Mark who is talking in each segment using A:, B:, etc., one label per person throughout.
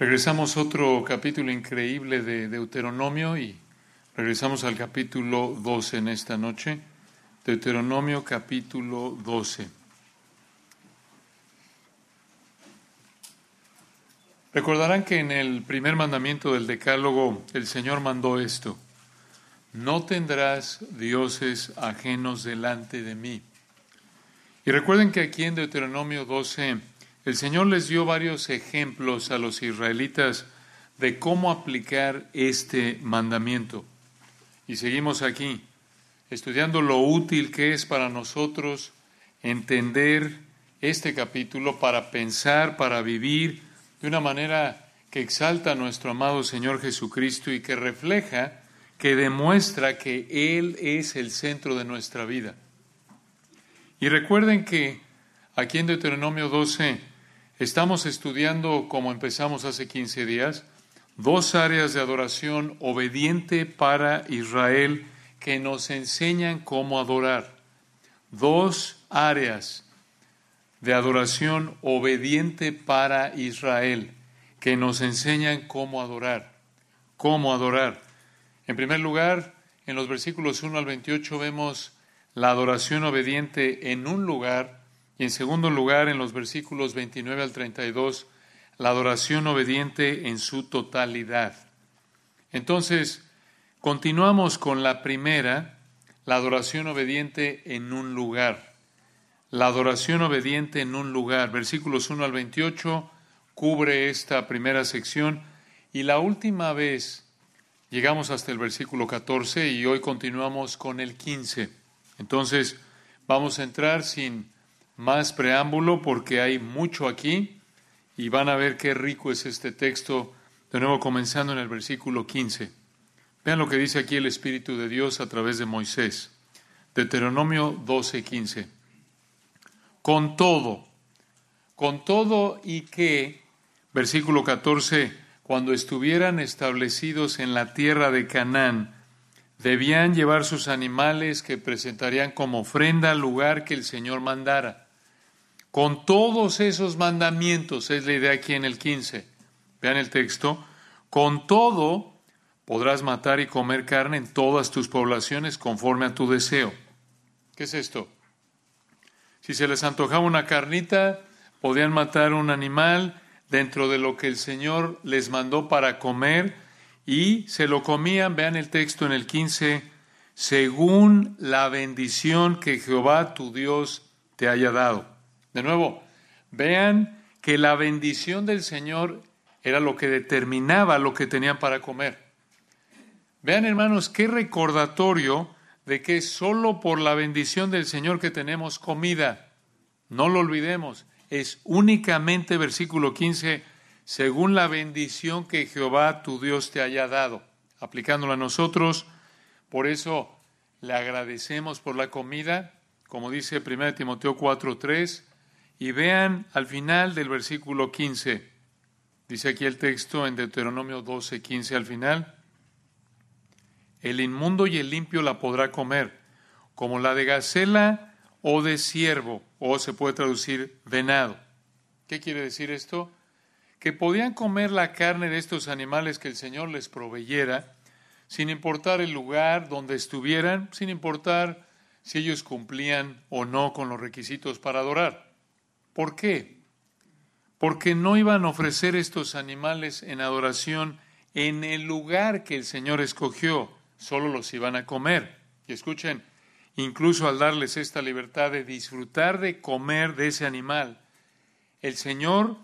A: Regresamos otro capítulo increíble de Deuteronomio y regresamos al capítulo 12 en esta noche. Deuteronomio capítulo 12. Recordarán que en el primer mandamiento del Decálogo el Señor mandó esto, no tendrás dioses ajenos delante de mí. Y recuerden que aquí en Deuteronomio 12 el Señor les dio varios ejemplos a los israelitas de cómo aplicar este mandamiento. Y seguimos aquí, estudiando lo útil que es para nosotros entender este capítulo para pensar, para vivir de una manera que exalta a nuestro amado Señor Jesucristo y que refleja, que demuestra que Él es el centro de nuestra vida. Y recuerden que aquí en Deuteronomio 12 Estamos estudiando, como empezamos hace 15 días, dos áreas de adoración obediente para Israel que nos enseñan cómo adorar. Dos áreas de adoración obediente para Israel que nos enseñan cómo adorar. Cómo adorar. En primer lugar, en los versículos 1 al 28 vemos la adoración obediente en un lugar y en segundo lugar, en los versículos 29 al 32, la adoración obediente en su totalidad. Entonces, continuamos con la primera, la adoración obediente en un lugar. La adoración obediente en un lugar. Versículos 1 al 28 cubre esta primera sección y la última vez llegamos hasta el versículo 14 y hoy continuamos con el 15. Entonces, vamos a entrar sin más preámbulo porque hay mucho aquí y van a ver qué rico es este texto, de nuevo comenzando en el versículo 15. Vean lo que dice aquí el Espíritu de Dios a través de Moisés. Deuteronomio 12, 15. Con todo, con todo y que, versículo 14, cuando estuvieran establecidos en la tierra de Canaán, debían llevar sus animales que presentarían como ofrenda al lugar que el Señor mandara. Con todos esos mandamientos, es la idea aquí en el 15. Vean el texto. Con todo podrás matar y comer carne en todas tus poblaciones conforme a tu deseo. ¿Qué es esto? Si se les antojaba una carnita, podían matar un animal dentro de lo que el Señor les mandó para comer y se lo comían, vean el texto en el 15, según la bendición que Jehová tu Dios te haya dado. De nuevo, vean que la bendición del Señor era lo que determinaba lo que tenían para comer. Vean, hermanos, qué recordatorio de que solo por la bendición del Señor que tenemos comida. No lo olvidemos. Es únicamente, versículo 15, según la bendición que Jehová tu Dios te haya dado. Aplicándola a nosotros, por eso le agradecemos por la comida, como dice 1 Timoteo 4:3, y vean al final del versículo 15, dice aquí el texto en Deuteronomio 12, 15 al final, el inmundo y el limpio la podrá comer, como la de gacela o de ciervo, o se puede traducir venado. ¿Qué quiere decir esto? Que podían comer la carne de estos animales que el Señor les proveyera, sin importar el lugar donde estuvieran, sin importar si ellos cumplían o no con los requisitos para adorar. ¿Por qué? Porque no iban a ofrecer estos animales en adoración en el lugar que el Señor escogió, solo los iban a comer. Y escuchen, incluso al darles esta libertad de disfrutar de comer de ese animal, el Señor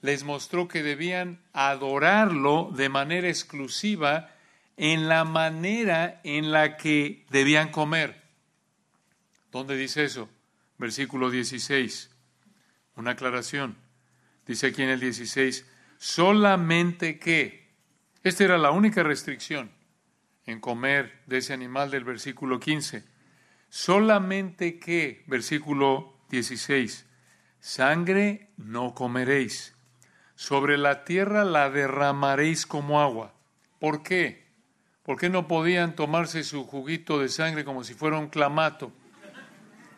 A: les mostró que debían adorarlo de manera exclusiva en la manera en la que debían comer. ¿Dónde dice eso? Versículo 16. Una aclaración. Dice aquí en el 16, solamente que, esta era la única restricción en comer de ese animal del versículo 15, solamente que, versículo 16, sangre no comeréis, sobre la tierra la derramaréis como agua. ¿Por qué? ¿Por qué no podían tomarse su juguito de sangre como si fuera un clamato?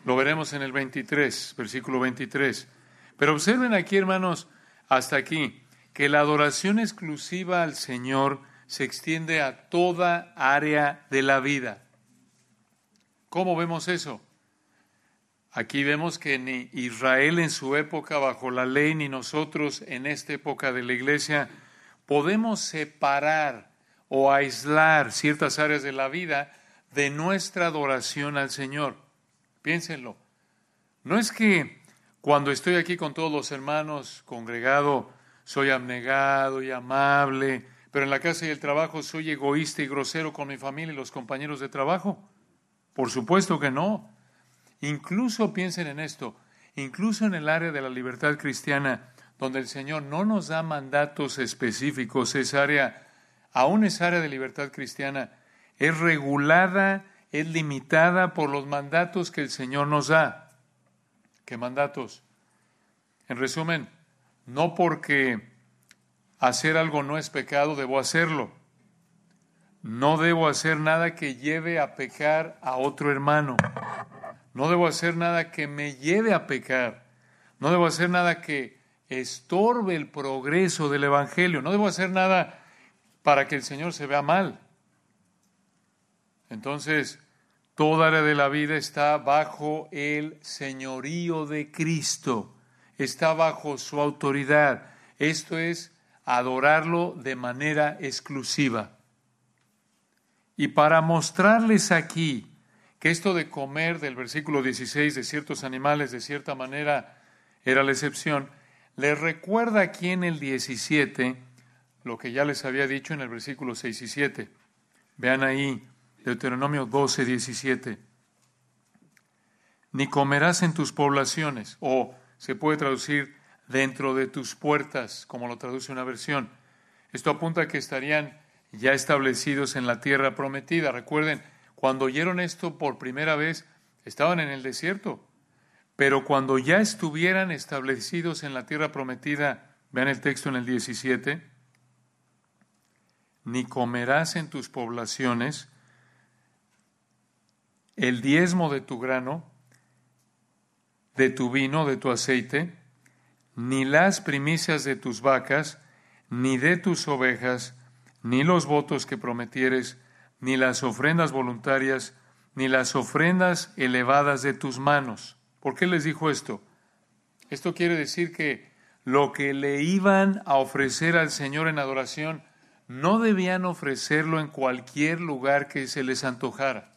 A: Lo veremos en el 23, versículo 23. Pero observen aquí, hermanos, hasta aquí. que la adoración exclusiva al Señor se extiende a toda área de la vida. ¿Cómo vemos eso? Aquí vemos que ni Israel en su época bajo la ley, ni nosotros en esta época de la iglesia, podemos separar o aislar ciertas áreas de la vida de nuestra adoración al Señor. Piénsenlo. No es que cuando estoy aquí con todos los hermanos congregado soy abnegado y amable, pero en la casa y el trabajo soy egoísta y grosero con mi familia y los compañeros de trabajo. Por supuesto que no. Incluso piensen en esto, incluso en el área de la libertad cristiana, donde el Señor no nos da mandatos específicos, esa área, aún esa área de libertad cristiana, es regulada, es limitada por los mandatos que el Señor nos da. ¿Qué mandatos? En resumen, no porque hacer algo no es pecado, debo hacerlo. No debo hacer nada que lleve a pecar a otro hermano. No debo hacer nada que me lleve a pecar. No debo hacer nada que estorbe el progreso del Evangelio. No debo hacer nada para que el Señor se vea mal. Entonces, toda área de la vida está bajo el señorío de Cristo, está bajo su autoridad. Esto es adorarlo de manera exclusiva. Y para mostrarles aquí que esto de comer del versículo 16 de ciertos animales de cierta manera era la excepción, les recuerda aquí en el 17 lo que ya les había dicho en el versículo 6 y 7. Vean ahí, Deuteronomio 12, 17. Ni comerás en tus poblaciones, o se puede traducir dentro de tus puertas, como lo traduce una versión. Esto apunta a que estarían ya establecidos en la tierra prometida. Recuerden, cuando oyeron esto por primera vez, estaban en el desierto. Pero cuando ya estuvieran establecidos en la tierra prometida, vean el texto en el 17, ni comerás en tus poblaciones el diezmo de tu grano, de tu vino, de tu aceite, ni las primicias de tus vacas, ni de tus ovejas, ni los votos que prometieres, ni las ofrendas voluntarias, ni las ofrendas elevadas de tus manos. ¿Por qué les dijo esto? Esto quiere decir que lo que le iban a ofrecer al Señor en adoración no debían ofrecerlo en cualquier lugar que se les antojara,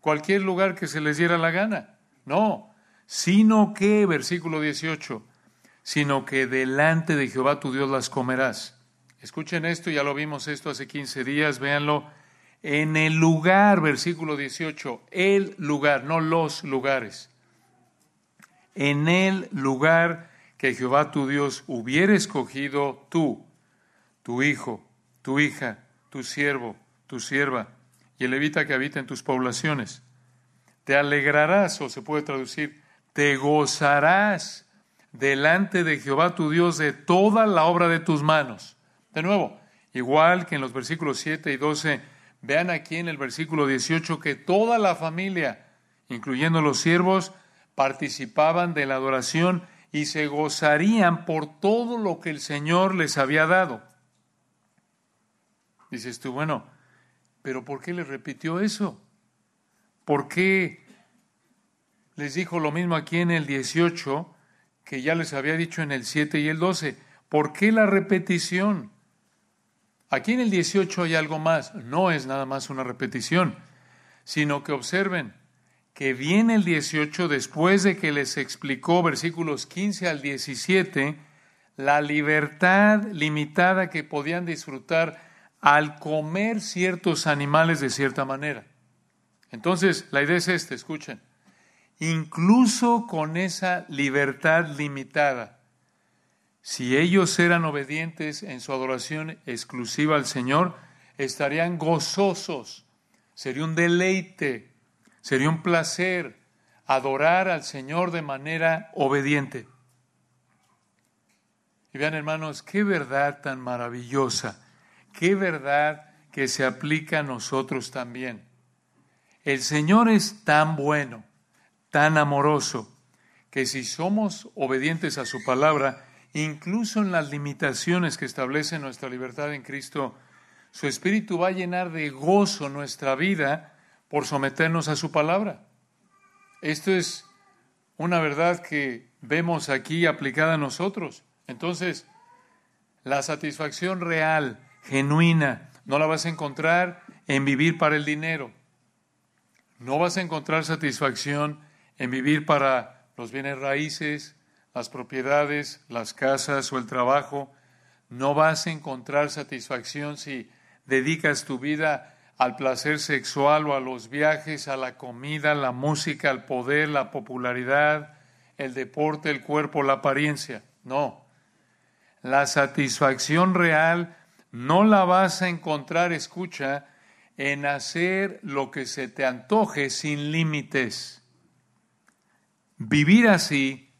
A: cualquier lugar que se les diera la gana. No, sino que, versículo 18, sino que delante de Jehová tu Dios las comerás. Escuchen esto, ya lo vimos esto hace 15 días, véanlo. En el lugar, versículo 18, el lugar, no los lugares. En el lugar que Jehová tu Dios hubiera escogido tú, tu hijo, tu hija, tu siervo, tu sierva y el levita que habita en tus poblaciones. Te alegrarás, o se puede traducir, te gozarás delante de Jehová tu Dios de toda la obra de tus manos. De nuevo, igual que en los versículos 7 y 12, vean aquí en el versículo 18 que toda la familia, incluyendo los siervos, participaban de la adoración y se gozarían por todo lo que el Señor les había dado. Dices tú, bueno, pero ¿por qué les repitió eso? ¿Por qué les dijo lo mismo aquí en el 18 que ya les había dicho en el 7 y el 12. ¿Por qué la repetición? Aquí en el 18 hay algo más. No es nada más una repetición, sino que observen que viene el 18 después de que les explicó versículos 15 al 17 la libertad limitada que podían disfrutar al comer ciertos animales de cierta manera. Entonces, la idea es esta, escuchen incluso con esa libertad limitada. Si ellos eran obedientes en su adoración exclusiva al Señor, estarían gozosos. Sería un deleite, sería un placer adorar al Señor de manera obediente. Y vean hermanos, qué verdad tan maravillosa, qué verdad que se aplica a nosotros también. El Señor es tan bueno tan amoroso que si somos obedientes a su palabra incluso en las limitaciones que establece nuestra libertad en Cristo, su Espíritu va a llenar de gozo nuestra vida por someternos a su palabra. Esto es una verdad que vemos aquí aplicada a nosotros. Entonces, la satisfacción real, genuina, no la vas a encontrar en vivir para el dinero. No vas a encontrar satisfacción en vivir para los bienes raíces, las propiedades, las casas o el trabajo. No vas a encontrar satisfacción si dedicas tu vida al placer sexual o a los viajes, a la comida, la música, al poder, la popularidad, el deporte, el cuerpo, la apariencia. No. La satisfacción real no la vas a encontrar, escucha, en hacer lo que se te antoje sin límites. Vivir así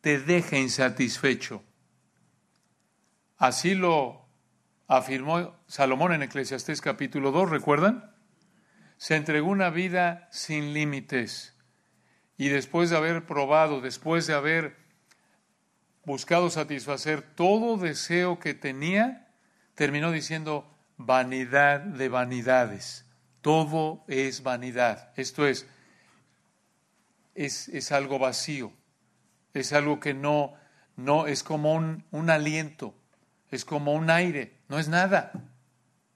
A: te deja insatisfecho. Así lo afirmó Salomón en Eclesiastés capítulo 2, ¿recuerdan? Se entregó una vida sin límites y después de haber probado, después de haber buscado satisfacer todo deseo que tenía, terminó diciendo vanidad de vanidades. Todo es vanidad. Esto es, es, es algo vacío. Es algo que no, no es como un, un aliento, es como un aire, no es nada.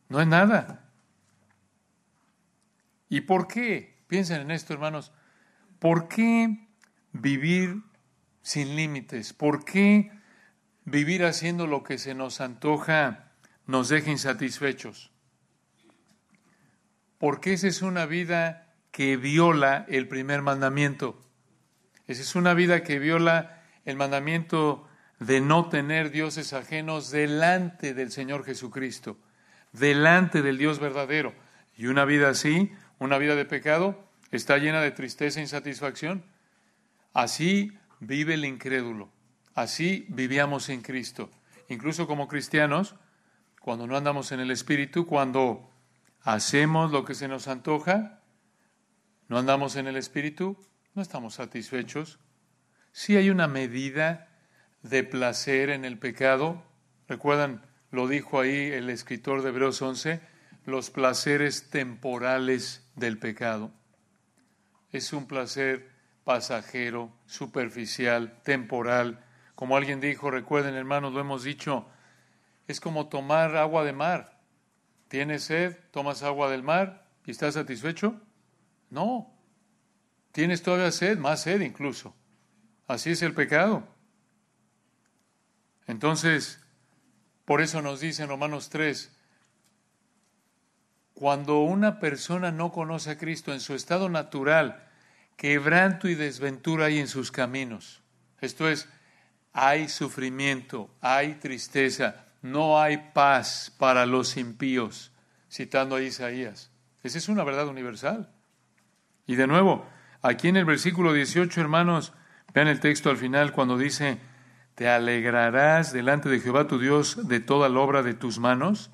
A: No es nada. ¿Y por qué? Piensen en esto, hermanos. ¿Por qué vivir sin límites? ¿Por qué vivir haciendo lo que se nos antoja nos deja insatisfechos? Porque esa es una vida que viola el primer mandamiento. Esa es una vida que viola el mandamiento de no tener dioses ajenos delante del Señor Jesucristo, delante del Dios verdadero. Y una vida así, una vida de pecado, está llena de tristeza e insatisfacción. Así vive el incrédulo. Así vivíamos en Cristo. Incluso como cristianos, cuando no andamos en el Espíritu, cuando hacemos lo que se nos antoja, no andamos en el Espíritu, no estamos satisfechos. Si hay una medida de placer en el pecado, recuerdan, lo dijo ahí el escritor de Hebreos 11, los placeres temporales del pecado. Es un placer pasajero, superficial, temporal. Como alguien dijo, recuerden hermanos, lo hemos dicho, es como tomar agua de mar. ¿Tienes sed? ¿Tomas agua del mar y estás satisfecho? No. Tienes todavía sed, más sed incluso. Así es el pecado. Entonces, por eso nos dice en Romanos 3, cuando una persona no conoce a Cristo en su estado natural, quebranto y desventura hay en sus caminos. Esto es, hay sufrimiento, hay tristeza, no hay paz para los impíos, citando a Isaías. Esa es una verdad universal. Y de nuevo, aquí en el versículo 18, hermanos, vean el texto al final cuando dice, ¿te alegrarás delante de Jehová tu Dios de toda la obra de tus manos?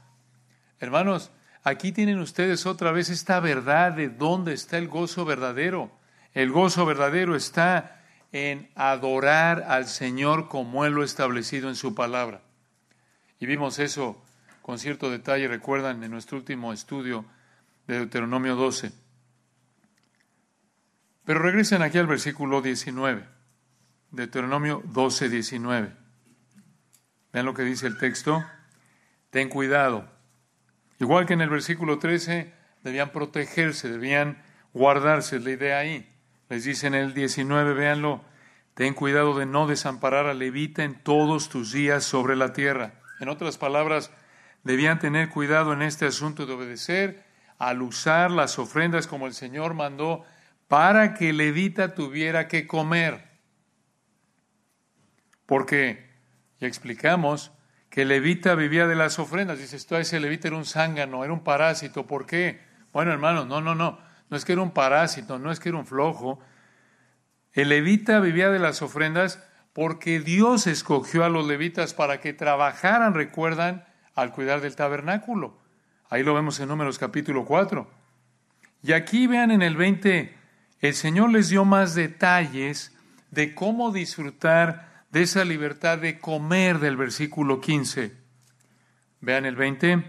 A: Hermanos, aquí tienen ustedes otra vez esta verdad de dónde está el gozo verdadero. El gozo verdadero está en adorar al Señor como Él lo ha establecido en su palabra. Y vimos eso con cierto detalle, recuerdan, en nuestro último estudio de Deuteronomio 12. Pero regresen aquí al versículo 19, Deuteronomio 12, 19. Vean lo que dice el texto. Ten cuidado. Igual que en el versículo 13, debían protegerse, debían guardarse, la idea ahí. Les dice en el 19, véanlo, ten cuidado de no desamparar a levita en todos tus días sobre la tierra. En otras palabras, debían tener cuidado en este asunto de obedecer al usar las ofrendas como el Señor mandó para que levita tuviera que comer. Porque ya explicamos que levita vivía de las ofrendas. Dice, esto ese levita era un zángano, era un parásito. ¿Por qué? Bueno, hermano, no, no, no. No es que era un parásito, no es que era un flojo. El levita vivía de las ofrendas porque Dios escogió a los levitas para que trabajaran, recuerdan, al cuidar del tabernáculo. Ahí lo vemos en Números capítulo 4. Y aquí vean en el 20, el Señor les dio más detalles de cómo disfrutar de esa libertad de comer del versículo 15. Vean el 20.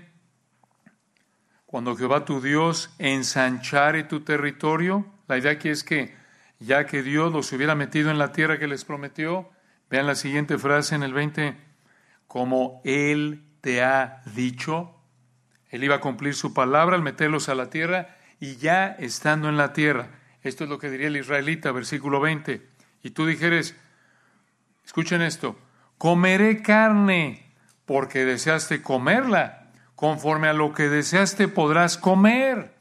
A: Cuando Jehová tu Dios ensanchare tu territorio, la idea aquí es que ya que Dios los hubiera metido en la tierra que les prometió, vean la siguiente frase en el 20, como Él te ha dicho, Él iba a cumplir su palabra al meterlos a la tierra y ya estando en la tierra. Esto es lo que diría el israelita, versículo 20. Y tú dijeres, escuchen esto, comeré carne porque deseaste comerla. Conforme a lo que deseaste podrás comer.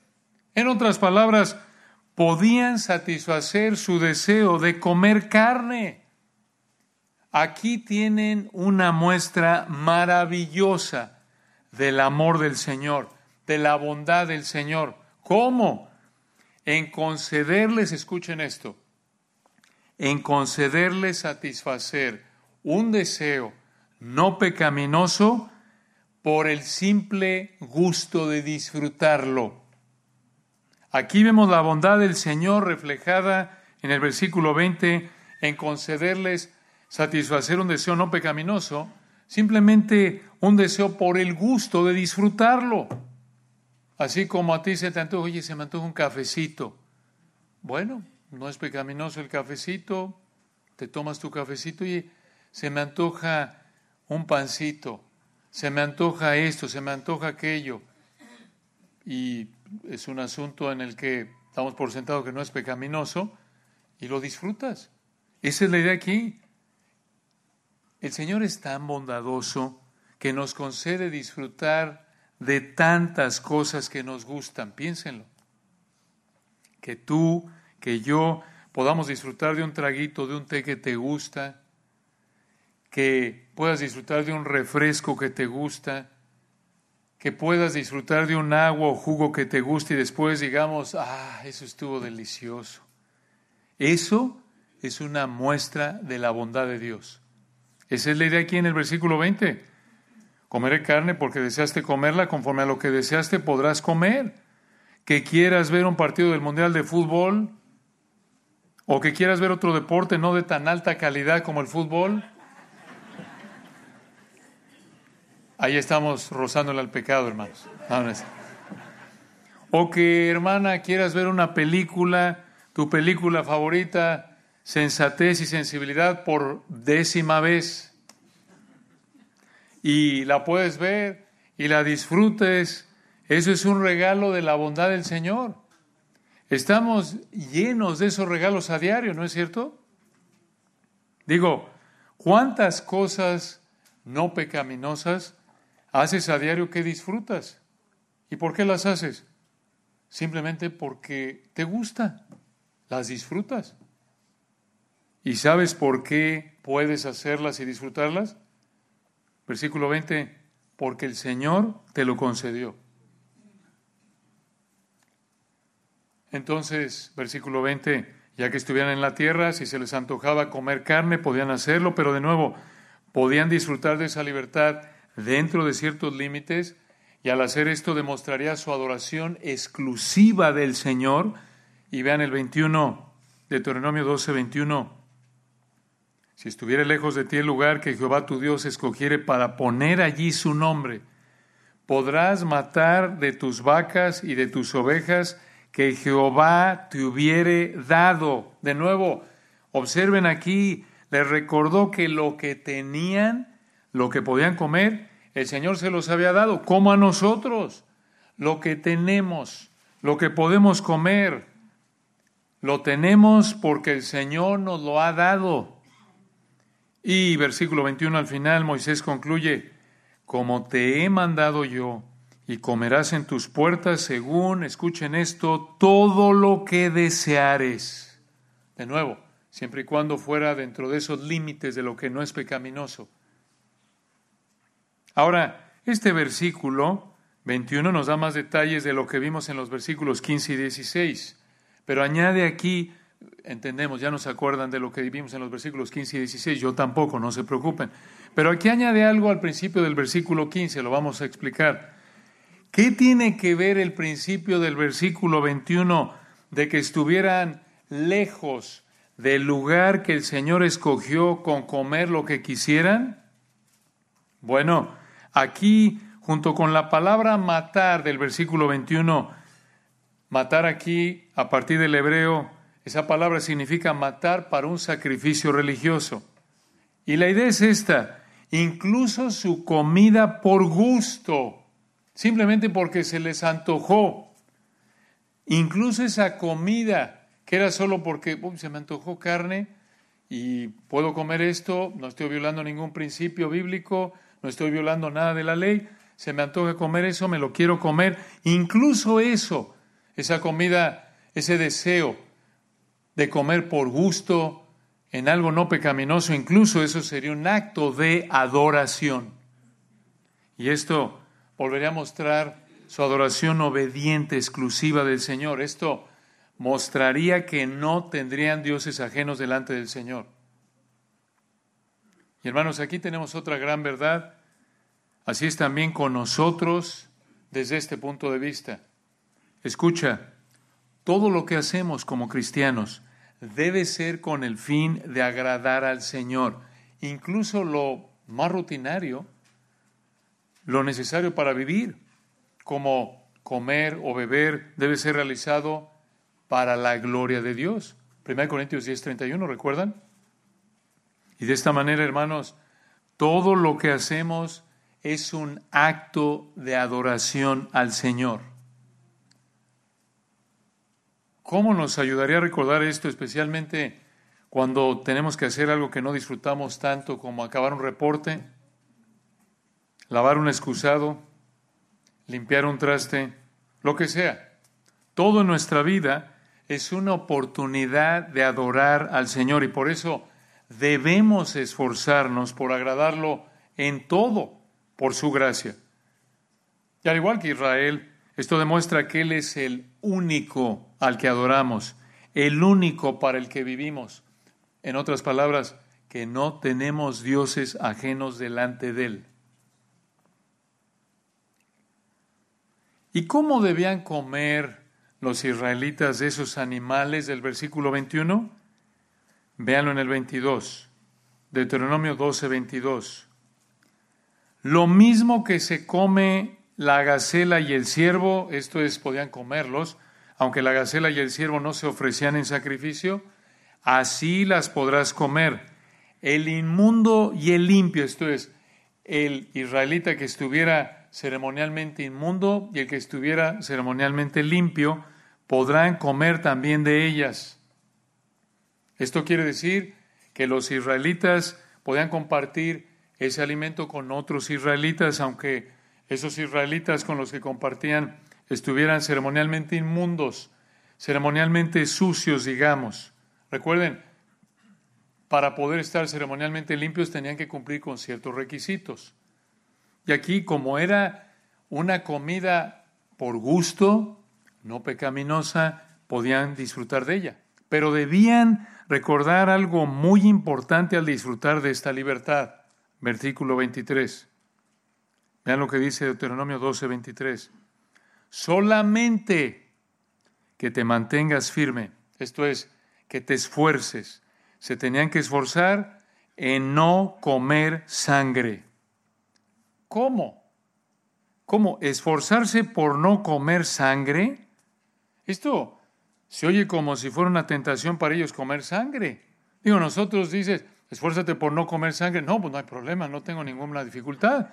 A: En otras palabras, podían satisfacer su deseo de comer carne. Aquí tienen una muestra maravillosa del amor del Señor, de la bondad del Señor. ¿Cómo? En concederles, escuchen esto, en concederles satisfacer un deseo no pecaminoso por el simple gusto de disfrutarlo. Aquí vemos la bondad del Señor reflejada en el versículo 20 en concederles satisfacer un deseo no pecaminoso, simplemente un deseo por el gusto de disfrutarlo. Así como a ti se te antoja, oye, se me antoja un cafecito. Bueno, no es pecaminoso el cafecito, te tomas tu cafecito y se me antoja un pancito, se me antoja esto, se me antoja aquello. Y es un asunto en el que estamos por sentado que no es pecaminoso y lo disfrutas. Esa es la idea aquí. El Señor es tan bondadoso que nos concede disfrutar de tantas cosas que nos gustan. Piénsenlo. Que tú, que yo podamos disfrutar de un traguito, de un té que te gusta, que puedas disfrutar de un refresco que te gusta, que puedas disfrutar de un agua o jugo que te guste y después digamos, ah, eso estuvo delicioso. Eso es una muestra de la bondad de Dios. Esa es la idea aquí en el versículo 20. Comeré carne porque deseaste comerla, conforme a lo que deseaste podrás comer. Que quieras ver un partido del Mundial de Fútbol o que quieras ver otro deporte no de tan alta calidad como el fútbol, Ahí estamos rozándole al pecado, hermanos. O que, hermana, quieras ver una película, tu película favorita, sensatez y sensibilidad por décima vez. Y la puedes ver y la disfrutes. Eso es un regalo de la bondad del Señor. Estamos llenos de esos regalos a diario, ¿no es cierto? Digo, ¿cuántas cosas no pecaminosas haces a diario que disfrutas. ¿Y por qué las haces? Simplemente porque te gusta, las disfrutas. ¿Y sabes por qué puedes hacerlas y disfrutarlas? Versículo 20, porque el Señor te lo concedió. Entonces, versículo 20, ya que estuvieran en la tierra, si se les antojaba comer carne, podían hacerlo, pero de nuevo, podían disfrutar de esa libertad dentro de ciertos límites y al hacer esto demostraría su adoración exclusiva del Señor. Y vean el 21, Deuteronomio 12, 21. Si estuviera lejos de ti el lugar que Jehová tu Dios escogiere para poner allí su nombre, podrás matar de tus vacas y de tus ovejas que Jehová te hubiere dado. De nuevo, observen aquí, les recordó que lo que tenían lo que podían comer, el Señor se los había dado, como a nosotros. Lo que tenemos, lo que podemos comer, lo tenemos porque el Señor nos lo ha dado. Y versículo 21 al final, Moisés concluye, como te he mandado yo, y comerás en tus puertas según, escuchen esto, todo lo que deseares. De nuevo, siempre y cuando fuera dentro de esos límites de lo que no es pecaminoso. Ahora, este versículo 21 nos da más detalles de lo que vimos en los versículos 15 y 16, pero añade aquí, entendemos, ya nos acuerdan de lo que vimos en los versículos 15 y 16, yo tampoco, no se preocupen, pero aquí añade algo al principio del versículo 15, lo vamos a explicar. ¿Qué tiene que ver el principio del versículo 21 de que estuvieran lejos del lugar que el Señor escogió con comer lo que quisieran? Bueno, aquí, junto con la palabra matar del versículo 21, matar aquí, a partir del hebreo, esa palabra significa matar para un sacrificio religioso. Y la idea es esta, incluso su comida por gusto, simplemente porque se les antojó, incluso esa comida que era solo porque se me antojó carne y puedo comer esto, no estoy violando ningún principio bíblico, no estoy violando nada de la ley, se me antoja comer eso, me lo quiero comer, incluso eso, esa comida, ese deseo de comer por gusto en algo no pecaminoso, incluso eso sería un acto de adoración. Y esto volvería a mostrar su adoración obediente, exclusiva del Señor. Esto mostraría que no tendrían dioses ajenos delante del Señor. Y hermanos, aquí tenemos otra gran verdad. Así es también con nosotros desde este punto de vista. Escucha, todo lo que hacemos como cristianos debe ser con el fin de agradar al Señor. Incluso lo más rutinario, lo necesario para vivir, como comer o beber, debe ser realizado para la gloria de Dios. 1 Corintios 10, 31, ¿recuerdan? Y de esta manera, hermanos, todo lo que hacemos es un acto de adoración al Señor. ¿Cómo nos ayudaría a recordar esto, especialmente cuando tenemos que hacer algo que no disfrutamos tanto como acabar un reporte, lavar un excusado, limpiar un traste, lo que sea? Todo en nuestra vida es una oportunidad de adorar al Señor y por eso debemos esforzarnos por agradarlo en todo por su gracia. Y al igual que Israel, esto demuestra que Él es el único al que adoramos, el único para el que vivimos. En otras palabras, que no tenemos dioses ajenos delante de Él. ¿Y cómo debían comer los israelitas esos animales del versículo 21? Véanlo en el 22, Deuteronomio 12, 22. Lo mismo que se come la gacela y el ciervo, esto es, podían comerlos, aunque la gacela y el ciervo no se ofrecían en sacrificio, así las podrás comer. El inmundo y el limpio, esto es, el israelita que estuviera ceremonialmente inmundo y el que estuviera ceremonialmente limpio, podrán comer también de ellas. Esto quiere decir que los israelitas podían compartir ese alimento con otros israelitas, aunque esos israelitas con los que compartían estuvieran ceremonialmente inmundos, ceremonialmente sucios, digamos. Recuerden, para poder estar ceremonialmente limpios tenían que cumplir con ciertos requisitos. Y aquí, como era una comida por gusto, no pecaminosa, podían disfrutar de ella. Pero debían recordar algo muy importante al disfrutar de esta libertad. Versículo 23. Vean lo que dice Deuteronomio 12, 23. Solamente que te mantengas firme, esto es, que te esfuerces. Se tenían que esforzar en no comer sangre. ¿Cómo? ¿Cómo? ¿Esforzarse por no comer sangre? Esto se oye como si fuera una tentación para ellos comer sangre. Digo, nosotros dices, esfuérzate por no comer sangre. No, pues no hay problema, no tengo ninguna dificultad.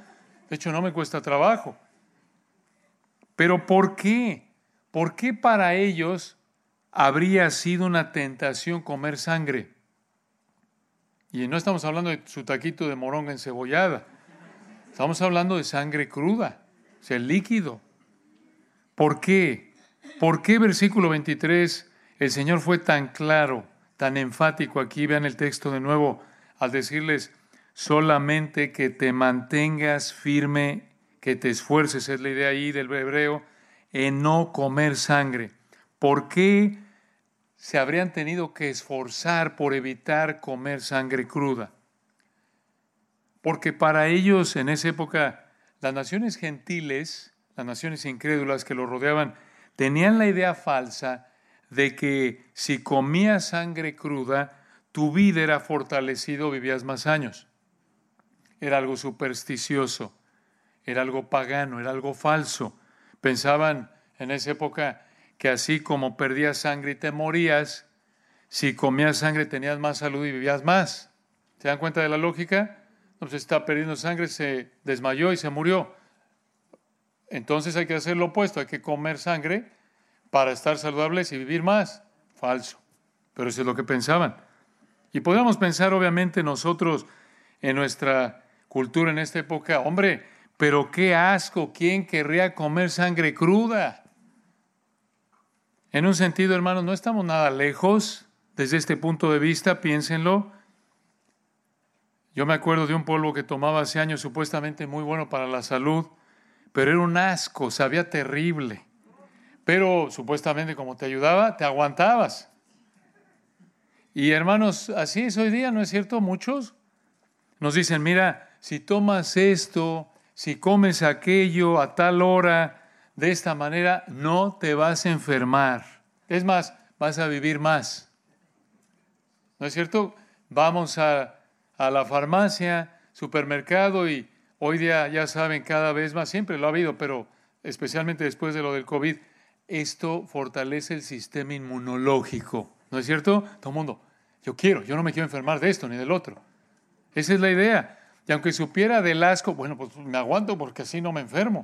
A: De hecho, no me cuesta trabajo. Pero ¿por qué? ¿Por qué para ellos habría sido una tentación comer sangre? Y no estamos hablando de su taquito de moronga encebollada. Estamos hablando de sangre cruda, o sea, líquido. ¿Por qué? ¿Por qué versículo 23 el Señor fue tan claro, tan enfático aquí? Vean el texto de nuevo al decirles solamente que te mantengas firme, que te esfuerces, es la idea ahí del hebreo, en no comer sangre. ¿Por qué se habrían tenido que esforzar por evitar comer sangre cruda? Porque para ellos en esa época las naciones gentiles, las naciones incrédulas que los rodeaban, tenían la idea falsa de que si comías sangre cruda, tu vida era fortalecido, vivías más años. Era algo supersticioso, era algo pagano, era algo falso. Pensaban en esa época que así como perdías sangre y te morías, si comías sangre tenías más salud y vivías más. ¿Se dan cuenta de la lógica? Entonces está perdiendo sangre, se desmayó y se murió. Entonces hay que hacer lo opuesto, hay que comer sangre para estar saludables y vivir más. Falso. Pero eso es lo que pensaban. Y podemos pensar, obviamente, nosotros en nuestra cultura en esta época, hombre, pero qué asco, ¿quién querría comer sangre cruda? En un sentido, hermanos, no estamos nada lejos desde este punto de vista, piénsenlo. Yo me acuerdo de un polvo que tomaba hace años, supuestamente muy bueno para la salud, pero era un asco, sabía terrible. Pero supuestamente como te ayudaba, te aguantabas. Y hermanos, así es hoy día, ¿no es cierto? Muchos nos dicen, mira, si tomas esto, si comes aquello a tal hora, de esta manera, no te vas a enfermar. Es más, vas a vivir más. ¿No es cierto? Vamos a a la farmacia, supermercado y hoy día ya saben cada vez más, siempre lo ha habido, pero especialmente después de lo del COVID, esto fortalece el sistema inmunológico. ¿No es cierto? Todo el mundo, yo quiero, yo no me quiero enfermar de esto ni del otro. Esa es la idea. Y aunque supiera del asco, bueno, pues me aguanto porque así no me enfermo.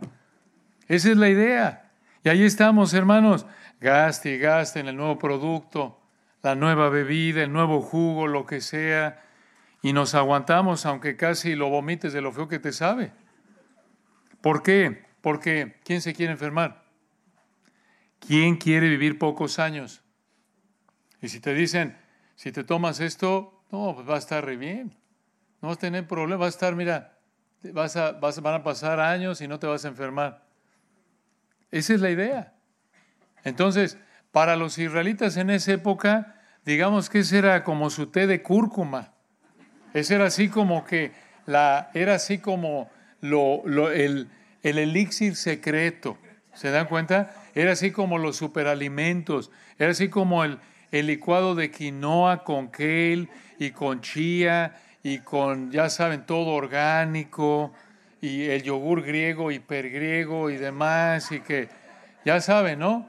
A: Esa es la idea. Y ahí estamos, hermanos, gaste y gaste en el nuevo producto, la nueva bebida, el nuevo jugo, lo que sea y nos aguantamos aunque casi lo vomites de lo feo que te sabe. ¿Por qué? Porque ¿quién se quiere enfermar? ¿Quién quiere vivir pocos años? Y si te dicen, si te tomas esto, no, pues va a estar re bien. No vas a tener problema, va a estar, mira, vas a, vas, van a pasar años y no te vas a enfermar. Esa es la idea. Entonces, para los israelitas en esa época, digamos que ese era como su té de cúrcuma. Ese era así como que la, era así como lo, el, el elixir secreto. ¿Se dan cuenta? Era así como los superalimentos, era así como el, el licuado de quinoa con kale y con chía y con, ya saben, todo orgánico y el yogur griego, hipergriego y demás y que, ya saben, ¿no?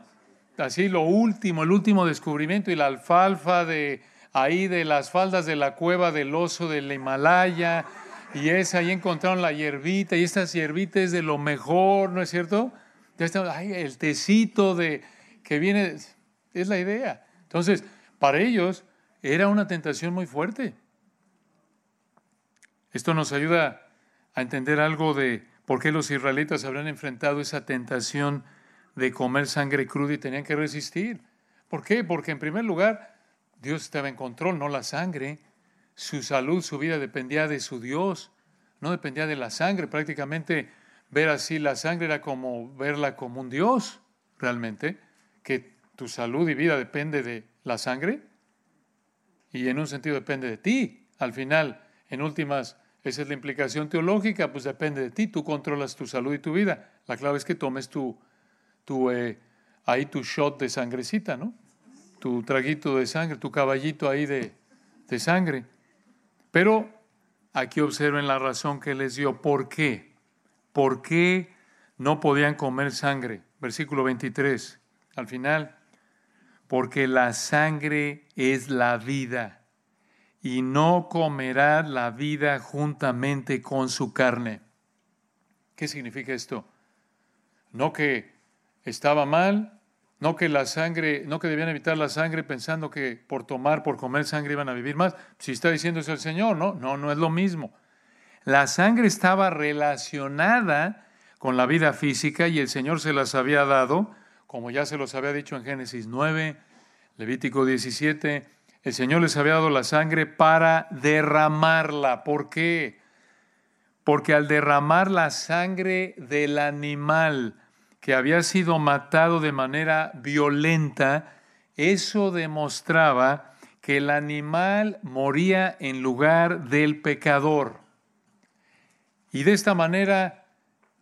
A: Así lo último, el último descubrimiento y la alfalfa de, ahí de las faldas de la cueva del oso del Himalaya, y es ahí encontraron la hierbita, y esta hierbita es de lo mejor, ¿no es cierto? Ya está, ay, el tecito de que viene, es la idea. Entonces, para ellos era una tentación muy fuerte. Esto nos ayuda a entender algo de por qué los israelitas habrán enfrentado esa tentación de comer sangre cruda y tenían que resistir. ¿Por qué? Porque en primer lugar, Dios estaba en control, no la sangre. Su salud, su vida dependía de su Dios, no dependía de la sangre. Prácticamente ver así la sangre era como verla como un Dios, realmente, que tu salud y vida depende de la sangre y en un sentido depende de ti. Al final, en últimas, esa es la implicación teológica, pues depende de ti, tú controlas tu salud y tu vida. La clave es que tomes tu, eh, ahí tu shot de sangrecita, ¿no? tu traguito de sangre, tu caballito ahí de, de sangre. Pero aquí observen la razón que les dio. ¿Por qué? ¿Por qué no podían comer sangre? Versículo 23. Al final, porque la sangre es la vida y no comerá la vida juntamente con su carne. ¿Qué significa esto? No que estaba mal, no que la sangre, no que debían evitar la sangre pensando que por tomar, por comer sangre iban a vivir más. Si está diciendo eso el Señor, no, no, no es lo mismo. La sangre estaba relacionada con la vida física y el Señor se las había dado, como ya se los había dicho en Génesis 9, Levítico 17, el Señor les había dado la sangre para derramarla. ¿Por qué? Porque al derramar la sangre del animal, que había sido matado de manera violenta, eso demostraba que el animal moría en lugar del pecador. Y de esta manera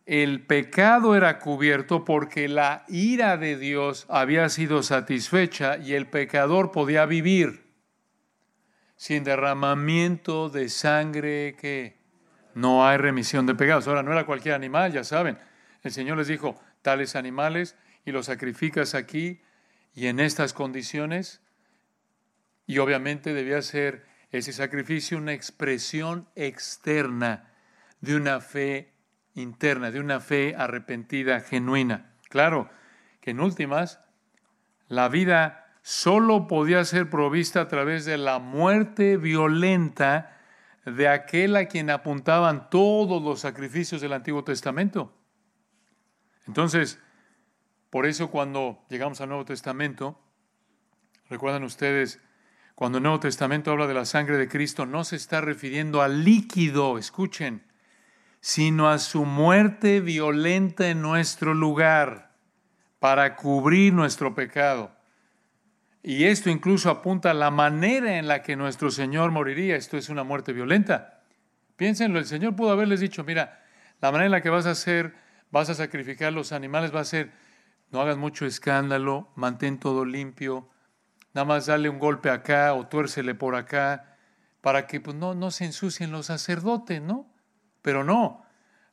A: el pecado era cubierto porque la ira de Dios había sido satisfecha y el pecador podía vivir sin derramamiento de sangre que no hay remisión de pecados. Ahora, no era cualquier animal, ya saben. El Señor les dijo, tales animales y los sacrificas aquí y en estas condiciones. Y obviamente debía ser ese sacrificio una expresión externa de una fe interna, de una fe arrepentida, genuina. Claro que en últimas, la vida solo podía ser provista a través de la muerte violenta de aquel a quien apuntaban todos los sacrificios del Antiguo Testamento. Entonces, por eso cuando llegamos al Nuevo Testamento, recuerdan ustedes, cuando el Nuevo Testamento habla de la sangre de Cristo, no se está refiriendo al líquido, escuchen, sino a su muerte violenta en nuestro lugar para cubrir nuestro pecado. Y esto incluso apunta a la manera en la que nuestro Señor moriría. Esto es una muerte violenta. Piénsenlo, el Señor pudo haberles dicho, mira, la manera en la que vas a hacer, vas a sacrificar los animales va a ser, no hagas mucho escándalo, mantén todo limpio, nada más dale un golpe acá o tuércele por acá, para que pues, no, no se ensucien los sacerdotes, ¿no? Pero no,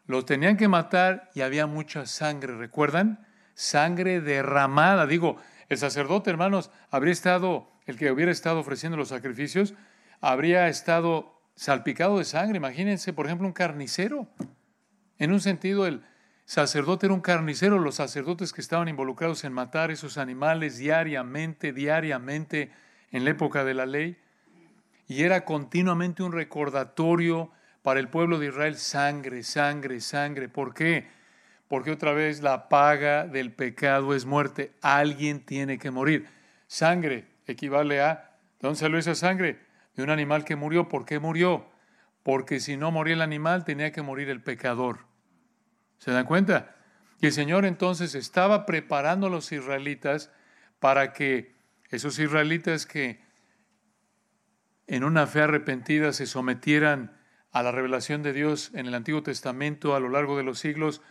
A: los tenían que matar y había mucha sangre, ¿recuerdan? Sangre derramada. Digo, el sacerdote, hermanos, habría estado, el que hubiera estado ofreciendo los sacrificios, habría estado salpicado de sangre. Imagínense, por ejemplo, un carnicero. En un sentido, el sacerdote era un carnicero, los sacerdotes que estaban involucrados en matar esos animales diariamente, diariamente en la época de la ley. Y era continuamente un recordatorio para el pueblo de Israel sangre, sangre, sangre. ¿Por qué? Porque otra vez la paga del pecado es muerte. Alguien tiene que morir. Sangre equivale a, ¿de dónde salió esa sangre? De un animal que murió. ¿Por qué murió? Porque si no moría el animal, tenía que morir el pecador. ¿Se dan cuenta? Y el Señor entonces estaba preparando a los israelitas para que esos israelitas que en una fe arrepentida se sometieran a la revelación de Dios en el Antiguo Testamento a lo largo de los siglos,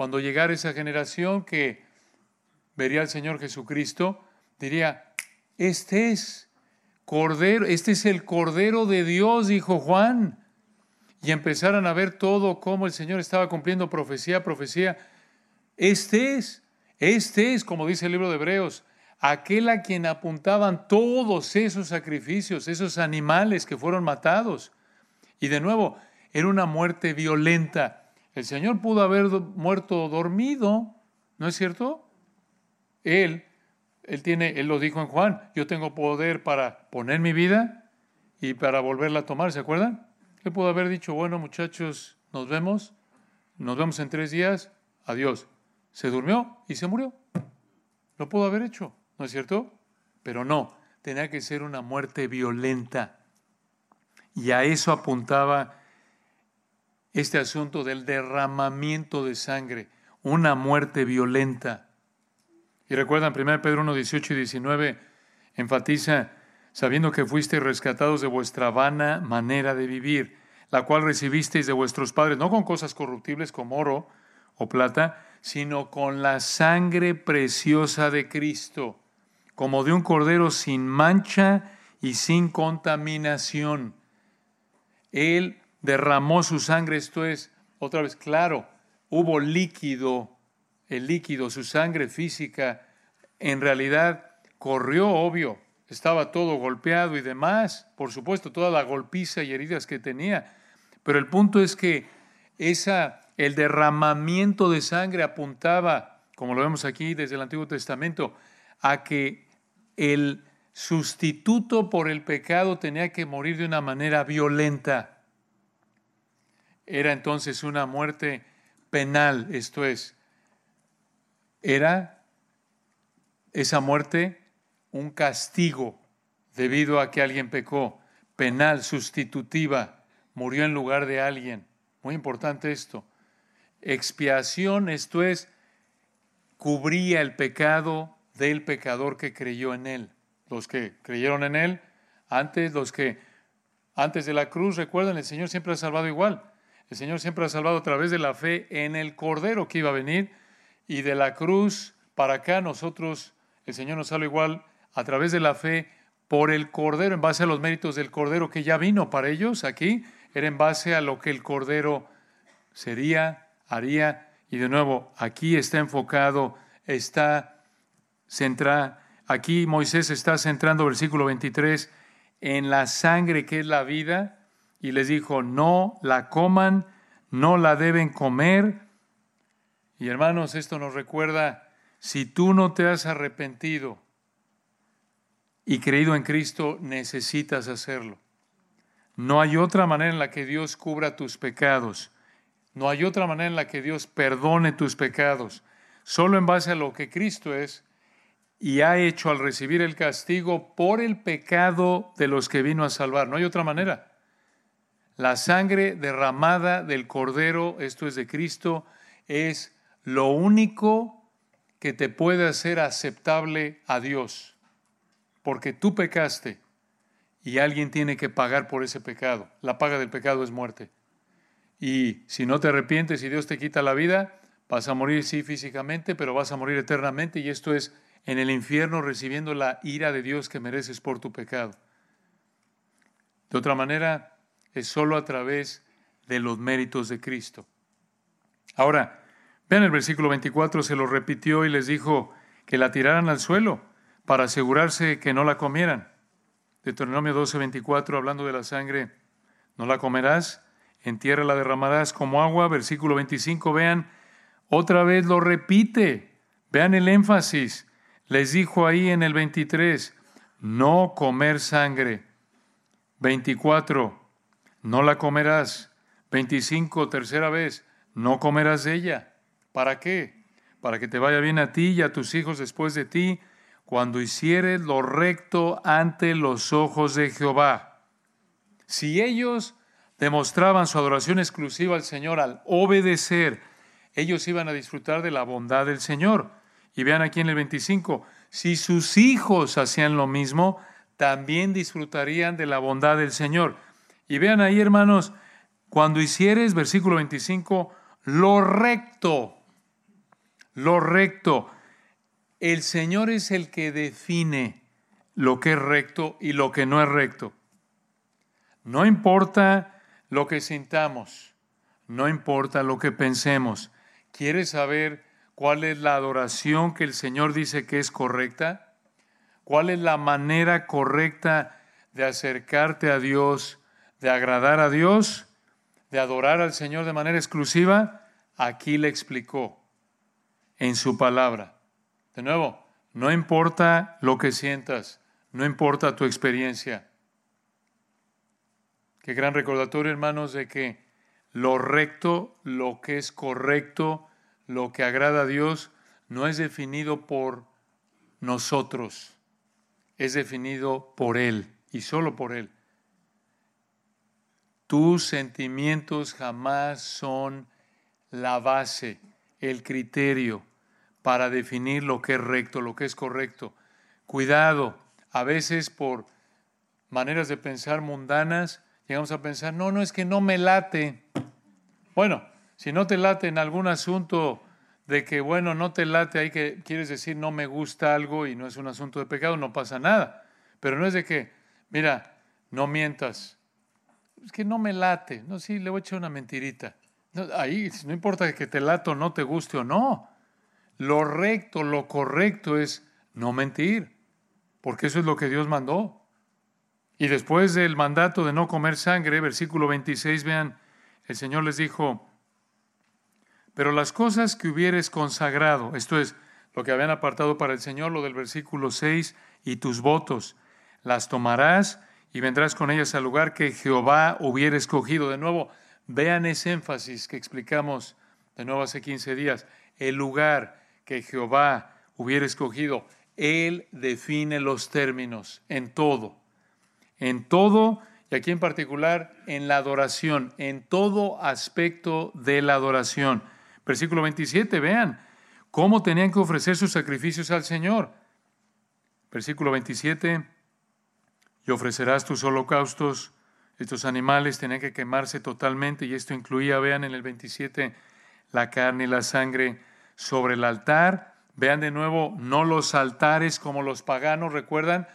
A: cuando llegara esa generación que vería al Señor Jesucristo, diría, este es Cordero, este es el Cordero de Dios, dijo Juan. Y empezaran a ver todo cómo el Señor estaba cumpliendo profecía, profecía. Este es, este es, como dice el libro de Hebreos, aquel a quien apuntaban todos esos sacrificios, esos animales que fueron matados. Y de nuevo, era una muerte violenta. El Señor pudo haber muerto dormido, ¿no es cierto? Él, él tiene, él lo dijo en Juan, yo tengo poder para poner mi vida y para volverla a tomar, ¿se acuerdan? Él pudo haber dicho, bueno muchachos, nos vemos, nos vemos en tres días, adiós. Se durmió y se murió. Lo pudo haber hecho, ¿no es cierto? Pero no, tenía que ser una muerte violenta. Y a eso apuntaba este asunto del derramamiento de sangre, una muerte violenta. Y recuerdan, 1 Pedro 1, 18 y 19 enfatiza, sabiendo que fuisteis rescatados de vuestra vana manera de vivir, la cual recibisteis de vuestros padres, no con cosas corruptibles como oro o plata, sino con la sangre preciosa de Cristo, como de un cordero sin mancha y sin contaminación él derramó su sangre, esto es, otra vez, claro, hubo líquido, el líquido, su sangre física, en realidad corrió, obvio, estaba todo golpeado y demás, por supuesto, toda la golpiza y heridas que tenía, pero el punto es que esa, el derramamiento de sangre apuntaba, como lo vemos aquí desde el Antiguo Testamento, a que el sustituto por el pecado tenía que morir de una manera violenta. Era entonces una muerte penal, esto es, era esa muerte un castigo debido a que alguien pecó, penal, sustitutiva, murió en lugar de alguien. Muy importante esto. Expiación, esto es, cubría el pecado del pecador que creyó en él los que creyeron en Él, antes los que antes de la cruz, recuerden, el Señor siempre ha salvado igual. El Señor siempre ha salvado a través de la fe en el Cordero que iba a venir y de la cruz para acá nosotros, el Señor nos salva igual a través de la fe por el Cordero, en base a los méritos del Cordero que ya vino para ellos aquí, era en base a lo que el Cordero sería, haría, y de nuevo, aquí está enfocado, está centrado, aquí Moisés está centrando, versículo 23, en la sangre que es la vida, y les dijo, no la coman, no la deben comer. Y hermanos, esto nos recuerda, si tú no te has arrepentido y creído en Cristo, necesitas hacerlo. No hay otra manera en la que Dios cubra tus pecados. No hay otra manera en la que Dios perdone tus pecados. Solo en base a lo que Cristo es y ha hecho al recibir el castigo por el pecado de los que vino a salvar. No hay otra manera. La sangre derramada del Cordero, esto es de Cristo, es lo único que te puede hacer aceptable a Dios, porque tú pecaste y alguien tiene que pagar por ese pecado. La paga del pecado es muerte. Y si no te arrepientes y Dios te quita la vida, vas a morir sí físicamente, pero vas a morir eternamente y esto es en el infierno recibiendo la ira de Dios que mereces por tu pecado. De otra manera, es solo a través de los méritos de Cristo. Ahora, vean el versículo 24, se lo repitió y les dijo que la tiraran al suelo para asegurarse que no la comieran. Deuteronomio 12, 24, hablando de la sangre, no la comerás, en tierra la derramarás como agua. Versículo 25, vean, otra vez lo repite, vean el énfasis. Les dijo ahí en el 23, no comer sangre. 24, no la comerás. 25, tercera vez, no comerás de ella. ¿Para qué? Para que te vaya bien a ti y a tus hijos después de ti, cuando hicieres lo recto ante los ojos de Jehová. Si ellos demostraban su adoración exclusiva al Señor al obedecer, ellos iban a disfrutar de la bondad del Señor. Y vean aquí en el 25, si sus hijos hacían lo mismo, también disfrutarían de la bondad del Señor. Y vean ahí, hermanos, cuando hicieres, versículo 25, lo recto, lo recto. El Señor es el que define lo que es recto y lo que no es recto. No importa lo que sintamos, no importa lo que pensemos. ¿Quieres saber cuál es la adoración que el Señor dice que es correcta? ¿Cuál es la manera correcta de acercarte a Dios de agradar a Dios, de adorar al Señor de manera exclusiva, aquí le explicó en su palabra. De nuevo, no importa lo que sientas, no importa tu experiencia. Qué gran recordatorio, hermanos, de que lo recto, lo que es correcto, lo que agrada a Dios, no es definido por nosotros, es definido por Él y solo por Él. Tus sentimientos jamás son la base, el criterio para definir lo que es recto, lo que es correcto. Cuidado, a veces por maneras de pensar mundanas, llegamos a pensar, no, no es que no me late. Bueno, si no te late en algún asunto de que, bueno, no te late, ahí que quieres decir no me gusta algo y no es un asunto de pecado, no pasa nada. Pero no es de que, mira, no mientas, es que no me late. No, sí, le voy a echar una mentirita. ahí no importa que te late o no te guste o no. Lo recto, lo correcto es no mentir, porque eso es lo que Dios mandó. Y después del mandato de no comer sangre, versículo 26, vean, el Señor les dijo, pero las cosas que hubieres consagrado, esto es lo que habían apartado para el Señor, lo del versículo 6, y tus votos, las tomarás y vendrás con ellas al lugar que Jehová hubiera escogido. De nuevo, vean ese énfasis que explicamos de nuevo hace 15 días. El lugar que Jehová hubiera escogido. Él define los términos en todo. En todo, y aquí en particular en la adoración, en todo aspecto de la adoración. Versículo 27, vean cómo tenían que ofrecer sus sacrificios al Señor. Versículo 27 y ofrecerás tus holocaustos, Estos animales tenían que quemarse totalmente y esto incluía, vean en el 27, la carne y la sangre sobre el altar. Vean de nuevo, no los altares como los paganos, recuerdan,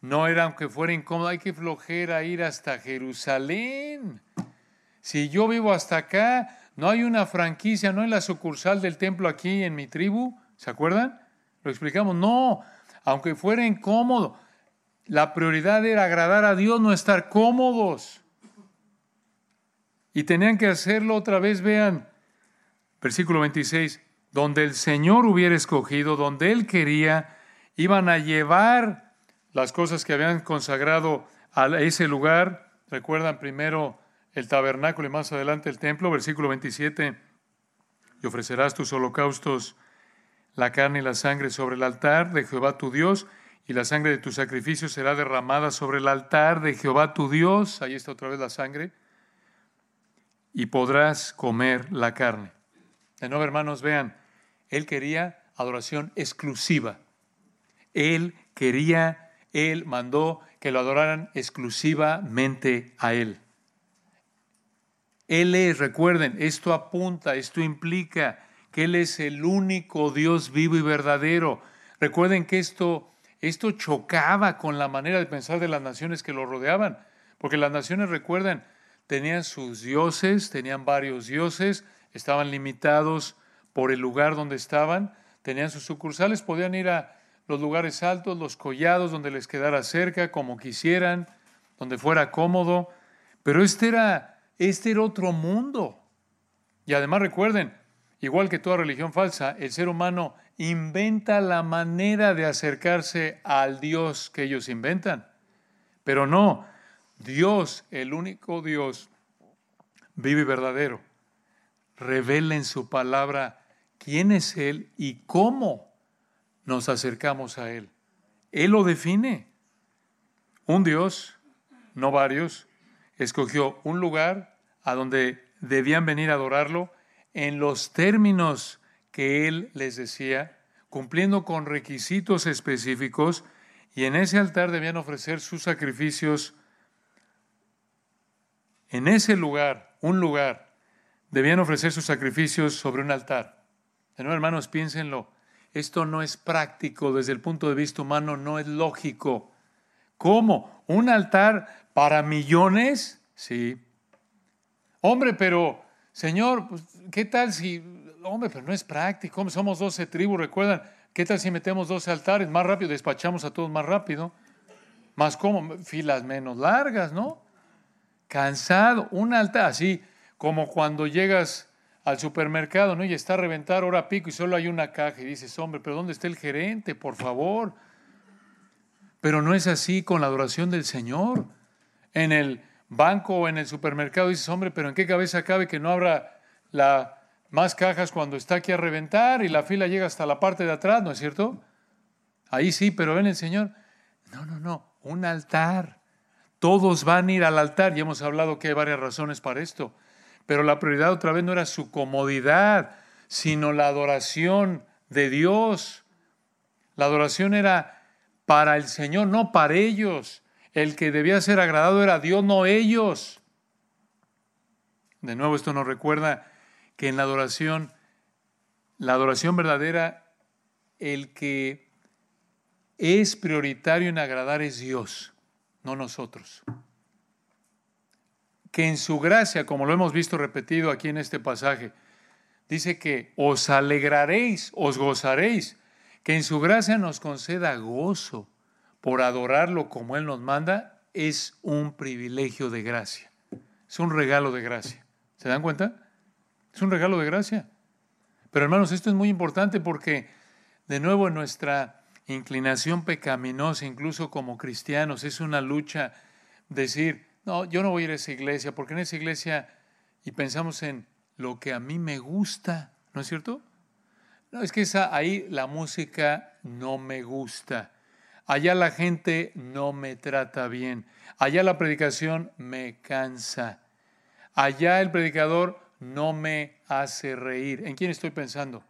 A: no era aunque fuera incómodo, hay que flojera ir hasta Jerusalén. Si yo vivo hasta acá, no hay una franquicia, no hay la sucursal del templo aquí en mi tribu, ¿se acuerdan? Lo explicamos, no, aunque fuera incómodo, la prioridad era agradar a Dios, no estar cómodos. Y tenían que hacerlo otra vez, vean, versículo 26, donde el Señor hubiera escogido, donde Él quería, iban a llevar las cosas que habían consagrado a ese lugar. Recuerdan primero el tabernáculo y más adelante el templo, versículo 27, y ofrecerás tus holocaustos, la carne y la sangre sobre el altar de Jehová tu Dios, y la sangre de tu sacrificio será derramada sobre el altar de Jehová tu Dios, ahí está otra vez la sangre, y podrás comer la carne. De nuevo, hermanos, vean, él quería adoración exclusiva. Él quería, él mandó que lo adoraran exclusivamente a él. Él es, recuerden, esto apunta, esto implica que Él es el único Dios vivo y verdadero. Recuerden que esto esto chocaba con la manera de pensar de las naciones que lo rodeaban, porque las naciones, recuerden, tenían sus dioses, tenían varios dioses, estaban limitados por el lugar donde estaban, tenían sus sucursales, podían ir a los lugares altos, los collados, donde les quedara cerca, como quisieran, donde fuera cómodo, pero este era, este era otro mundo. Y además recuerden, igual que toda religión falsa, el ser humano inventa la manera de acercarse al Dios que ellos inventan. Pero no, Dios, el único Dios, vive verdadero, revela en su palabra quién es Él y cómo nos acercamos a Él. Él lo define. Un Dios, no varios, escogió un lugar a donde debían venir a adorarlo en los términos que él les decía, cumpliendo con requisitos específicos, y en ese altar debían ofrecer sus sacrificios. En ese lugar, un lugar, debían ofrecer sus sacrificios sobre un altar. De hermanos, piénsenlo. Esto no es práctico desde el punto de vista humano, no es lógico. ¿Cómo? ¿Un altar para millones? Sí. Hombre, pero, Señor, pues, ¿qué tal si hombre, pero no es práctico, somos 12 tribus, recuerdan, ¿qué tal si metemos 12 altares? Más rápido, despachamos a todos más rápido. Más como, filas menos largas, ¿no? Cansado, un altar, así como cuando llegas al supermercado, ¿no? Y está a reventar hora pico y solo hay una caja y dices, hombre, pero ¿dónde está el gerente? Por favor. Pero no es así con la adoración del Señor. En el banco o en el supermercado dices, hombre, pero ¿en qué cabeza cabe que no abra la más cajas cuando está aquí a reventar y la fila llega hasta la parte de atrás, ¿no es cierto? Ahí sí, pero ven el Señor. No, no, no, un altar. Todos van a ir al altar y hemos hablado que hay varias razones para esto. Pero la prioridad otra vez no era su comodidad, sino la adoración de Dios. La adoración era para el Señor, no para ellos. El que debía ser agradado era Dios, no ellos. De nuevo, esto nos recuerda que en la adoración, la adoración verdadera, el que es prioritario en agradar es Dios, no nosotros. Que en su gracia, como lo hemos visto repetido aquí en este pasaje, dice que os alegraréis, os gozaréis, que en su gracia nos conceda gozo por adorarlo como Él nos manda, es un privilegio de gracia, es un regalo de gracia. ¿Se dan cuenta? Es un regalo de gracia. Pero hermanos, esto es muy importante porque, de nuevo, en nuestra inclinación pecaminosa, incluso como cristianos, es una lucha decir, no, yo no voy a ir a esa iglesia, porque en esa iglesia, y pensamos en lo que a mí me gusta, ¿no es cierto? No, es que esa, ahí la música no me gusta. Allá la gente no me trata bien. Allá la predicación me cansa. Allá el predicador no me hace reír. ¿En quién estoy pensando?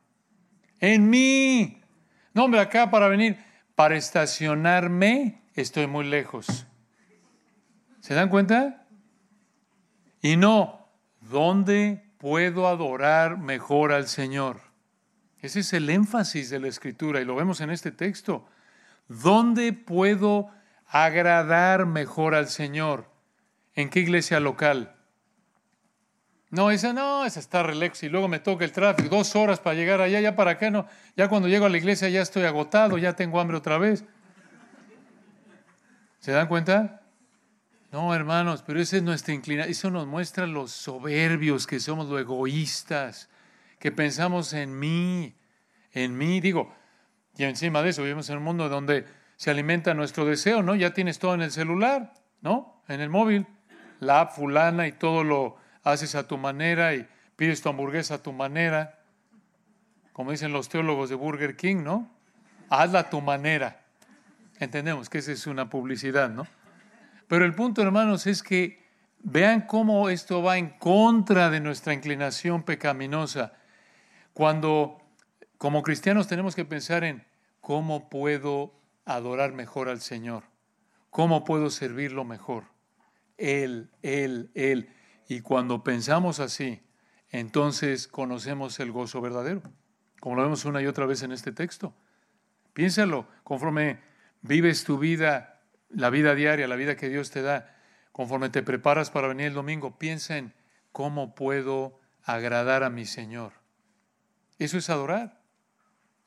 A: En mí. No, hombre, acá para venir, para estacionarme, estoy muy lejos. ¿Se dan cuenta? Y no, ¿dónde puedo adorar mejor al Señor? Ese es el énfasis de la escritura y lo vemos en este texto. ¿Dónde puedo agradar mejor al Señor? ¿En qué iglesia local? No, esa no, esa está relax y luego me toca el tráfico, dos horas para llegar allá, ya para acá no, ya cuando llego a la iglesia ya estoy agotado, ya tengo hambre otra vez. ¿Se dan cuenta? No, hermanos, pero esa es nuestra inclinación, eso nos muestra los soberbios que somos, los egoístas, que pensamos en mí, en mí, digo, y encima de eso vivimos en un mundo donde se alimenta nuestro deseo, ¿no? Ya tienes todo en el celular, ¿no? En el móvil, la app fulana y todo lo haces a tu manera y pides tu hamburguesa a tu manera, como dicen los teólogos de Burger King, ¿no? Hazla a tu manera. Entendemos que esa es una publicidad, ¿no? Pero el punto, hermanos, es que vean cómo esto va en contra de nuestra inclinación pecaminosa. Cuando como cristianos tenemos que pensar en cómo puedo adorar mejor al Señor, cómo puedo servirlo mejor. Él, Él, Él. Y cuando pensamos así, entonces conocemos el gozo verdadero, como lo vemos una y otra vez en este texto. Piénsalo, conforme vives tu vida, la vida diaria, la vida que Dios te da, conforme te preparas para venir el domingo, piensa en cómo puedo agradar a mi Señor. Eso es adorar.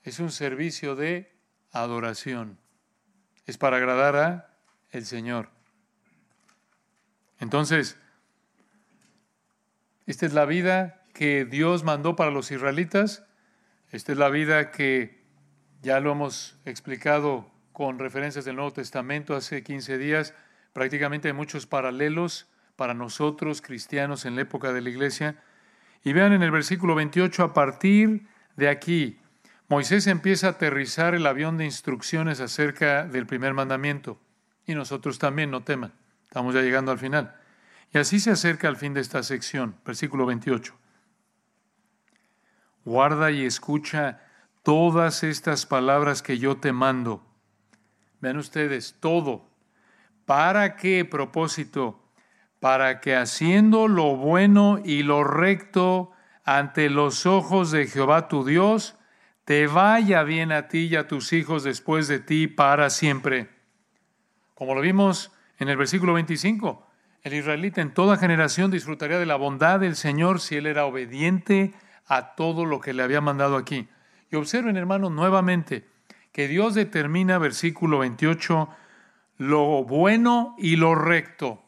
A: Es un servicio de adoración. Es para agradar a el Señor. Entonces, esta es la vida que Dios mandó para los israelitas. Esta es la vida que ya lo hemos explicado con referencias del Nuevo Testamento hace 15 días. Prácticamente hay muchos paralelos para nosotros, cristianos, en la época de la iglesia. Y vean en el versículo 28, a partir de aquí, Moisés empieza a aterrizar el avión de instrucciones acerca del primer mandamiento. Y nosotros también, no teman. Estamos ya llegando al final. Y así se acerca al fin de esta sección, versículo 28. Guarda y escucha todas estas palabras que yo te mando. Vean ustedes, todo. ¿Para qué propósito? Para que haciendo lo bueno y lo recto ante los ojos de Jehová tu Dios, te vaya bien a ti y a tus hijos después de ti para siempre. Como lo vimos en el versículo 25, el israelita en toda generación disfrutaría de la bondad del Señor si él era obediente a todo lo que le había mandado aquí. Y observen, hermanos, nuevamente que Dios determina, versículo 28, lo bueno y lo recto,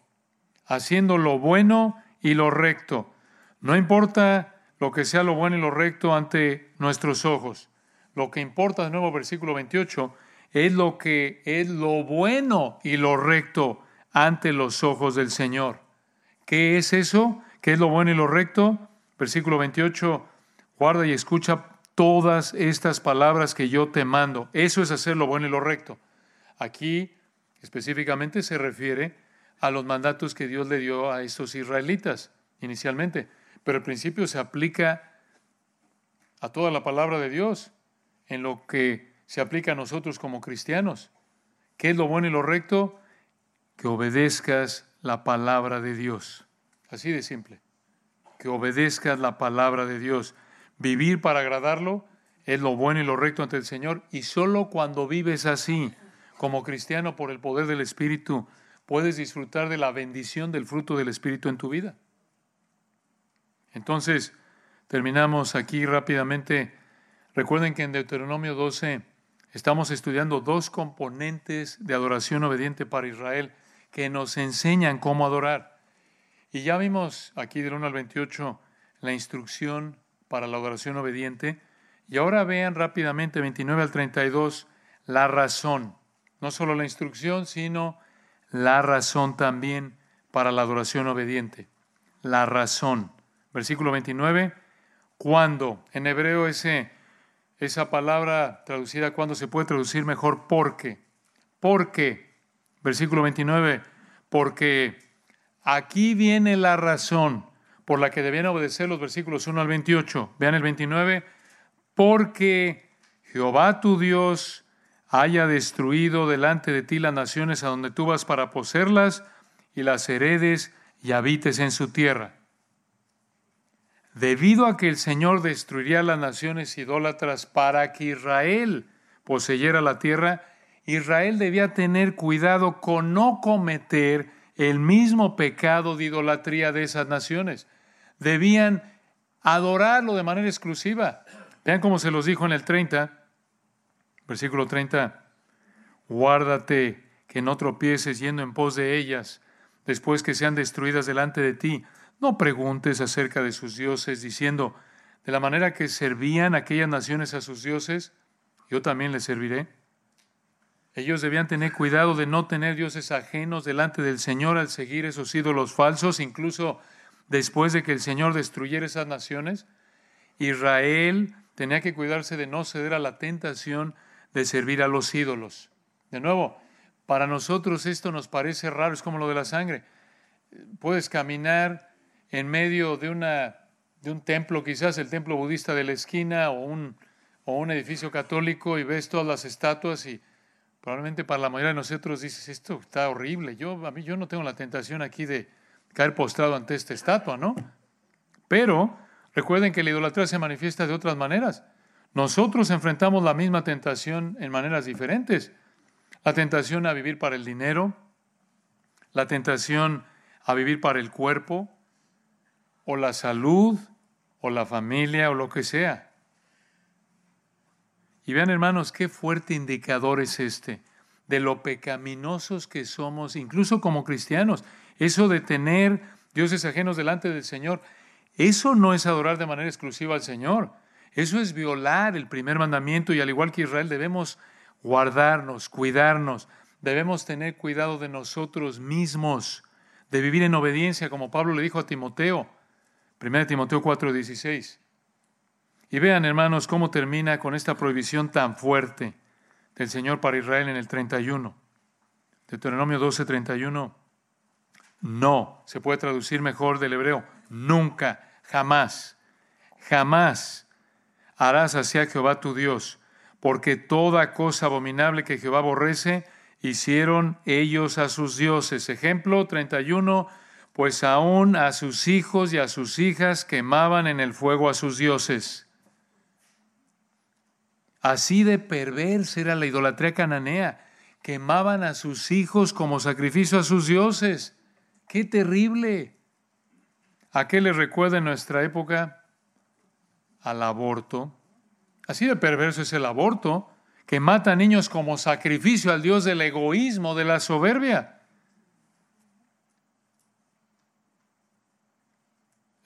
A: haciendo lo bueno y lo recto. No importa lo que sea lo bueno y lo recto ante nuestros ojos. Lo que importa, de nuevo, versículo 28, es lo que es lo bueno y lo recto ante los ojos del Señor. ¿Qué es eso? ¿Qué es lo bueno y lo recto? Versículo 28, guarda y escucha todas estas palabras que yo te mando. Eso es hacer lo bueno y lo recto. Aquí específicamente se refiere a los mandatos que Dios le dio a estos israelitas inicialmente, pero el principio se aplica a toda la palabra de Dios, en lo que se aplica a nosotros como cristianos. ¿Qué es lo bueno y lo recto? que obedezcas la palabra de Dios. Así de simple. Que obedezcas la palabra de Dios. Vivir para agradarlo es lo bueno y lo recto ante el Señor. Y solo cuando vives así, como cristiano por el poder del Espíritu, puedes disfrutar de la bendición del fruto del Espíritu en tu vida. Entonces, terminamos aquí rápidamente. Recuerden que en Deuteronomio 12 estamos estudiando dos componentes de adoración obediente para Israel que nos enseñan cómo adorar. Y ya vimos aquí del 1 al 28 la instrucción para la adoración obediente. Y ahora vean rápidamente 29 al 32 la razón. No solo la instrucción, sino la razón también para la adoración obediente. La razón. Versículo 29. Cuando. En hebreo ese, esa palabra traducida cuando se puede traducir mejor porque. Porque Versículo 29, porque aquí viene la razón por la que debían obedecer los versículos 1 al 28. Vean el 29, porque Jehová tu Dios haya destruido delante de ti las naciones a donde tú vas para poseerlas y las heredes y habites en su tierra. Debido a que el Señor destruiría las naciones idólatras para que Israel poseyera la tierra, Israel debía tener cuidado con no cometer el mismo pecado de idolatría de esas naciones. Debían adorarlo de manera exclusiva. Vean cómo se los dijo en el 30, versículo 30, guárdate que no tropieces yendo en pos de ellas después que sean destruidas delante de ti. No preguntes acerca de sus dioses diciendo, de la manera que servían aquellas naciones a sus dioses, yo también les serviré. Ellos debían tener cuidado de no tener dioses ajenos delante del Señor al seguir esos ídolos falsos, incluso después de que el Señor destruyera esas naciones. Israel tenía que cuidarse de no ceder a la tentación de servir a los ídolos. De nuevo, para nosotros esto nos parece raro, es como lo de la sangre. Puedes caminar en medio de, una, de un templo, quizás el templo budista de la esquina o un, o un edificio católico y ves todas las estatuas y Probablemente para la mayoría de nosotros dices, esto está horrible. Yo, a mí yo no tengo la tentación aquí de caer postrado ante esta estatua, ¿no? Pero recuerden que la idolatría se manifiesta de otras maneras. Nosotros enfrentamos la misma tentación en maneras diferentes. La tentación a vivir para el dinero, la tentación a vivir para el cuerpo, o la salud, o la familia, o lo que sea. Y vean hermanos, qué fuerte indicador es este de lo pecaminosos que somos, incluso como cristianos. Eso de tener dioses ajenos delante del Señor, eso no es adorar de manera exclusiva al Señor. Eso es violar el primer mandamiento y al igual que Israel debemos guardarnos, cuidarnos, debemos tener cuidado de nosotros mismos, de vivir en obediencia, como Pablo le dijo a Timoteo, 1 Timoteo 4:16. Y vean, hermanos, cómo termina con esta prohibición tan fuerte del Señor para Israel en el 31. Deuteronomio 12, 31. No, se puede traducir mejor del hebreo. Nunca, jamás, jamás harás hacia Jehová tu Dios, porque toda cosa abominable que Jehová aborrece, hicieron ellos a sus dioses. Ejemplo 31, pues aún a sus hijos y a sus hijas quemaban en el fuego a sus dioses. Así de perversa era la idolatría cananea. Quemaban a sus hijos como sacrificio a sus dioses. ¡Qué terrible! ¿A qué le recuerda en nuestra época? Al aborto. Así de perverso es el aborto, que mata a niños como sacrificio al Dios del egoísmo, de la soberbia.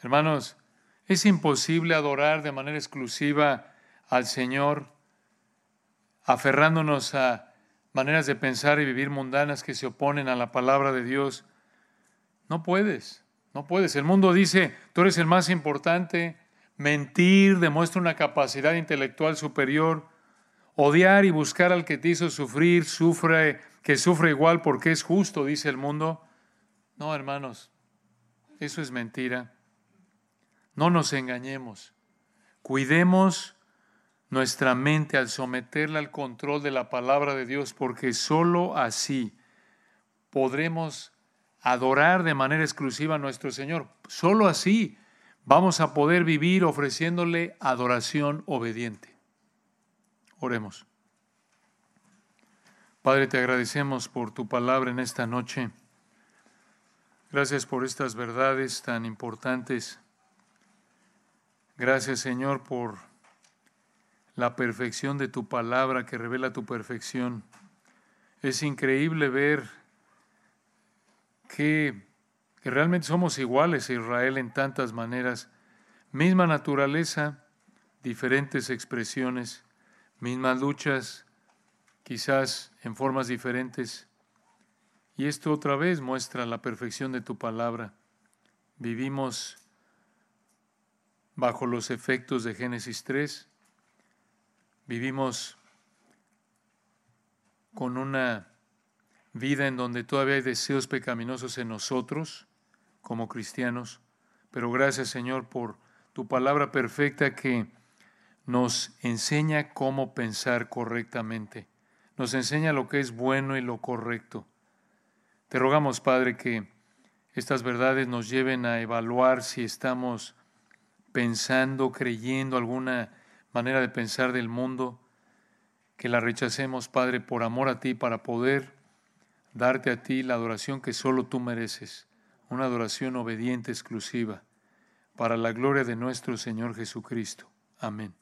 A: Hermanos, es imposible adorar de manera exclusiva al Señor aferrándonos a maneras de pensar y vivir mundanas que se oponen a la palabra de Dios. No puedes, no puedes. El mundo dice, tú eres el más importante, mentir demuestra una capacidad intelectual superior, odiar y buscar al que te hizo sufrir, sufre, que sufre igual porque es justo, dice el mundo. No, hermanos, eso es mentira. No nos engañemos. Cuidemos nuestra mente al someterla al control de la palabra de Dios, porque sólo así podremos adorar de manera exclusiva a nuestro Señor. Sólo así vamos a poder vivir ofreciéndole adoración obediente. Oremos. Padre, te agradecemos por tu palabra en esta noche. Gracias por estas verdades tan importantes. Gracias, Señor, por la perfección de tu palabra que revela tu perfección. Es increíble ver que, realmente somos iguales a Israel en tantas maneras. Misma naturaleza, diferentes expresiones, mismas luchas, quizás en formas diferentes. Y esto otra vez muestra la perfección de tu palabra. Vivimos bajo los efectos de Génesis 3 Vivimos con una vida en donde todavía hay deseos pecaminosos en nosotros como cristianos, pero gracias Señor por tu palabra perfecta que nos enseña cómo pensar correctamente, nos enseña lo que es bueno y lo correcto. Te rogamos, Padre, que estas verdades nos lleven a evaluar si estamos pensando, creyendo alguna manera de pensar del mundo, que la rechacemos, Padre, por amor a ti, para poder darte a ti la adoración que solo tú mereces, una adoración obediente exclusiva, para la gloria de nuestro Señor Jesucristo. Amén.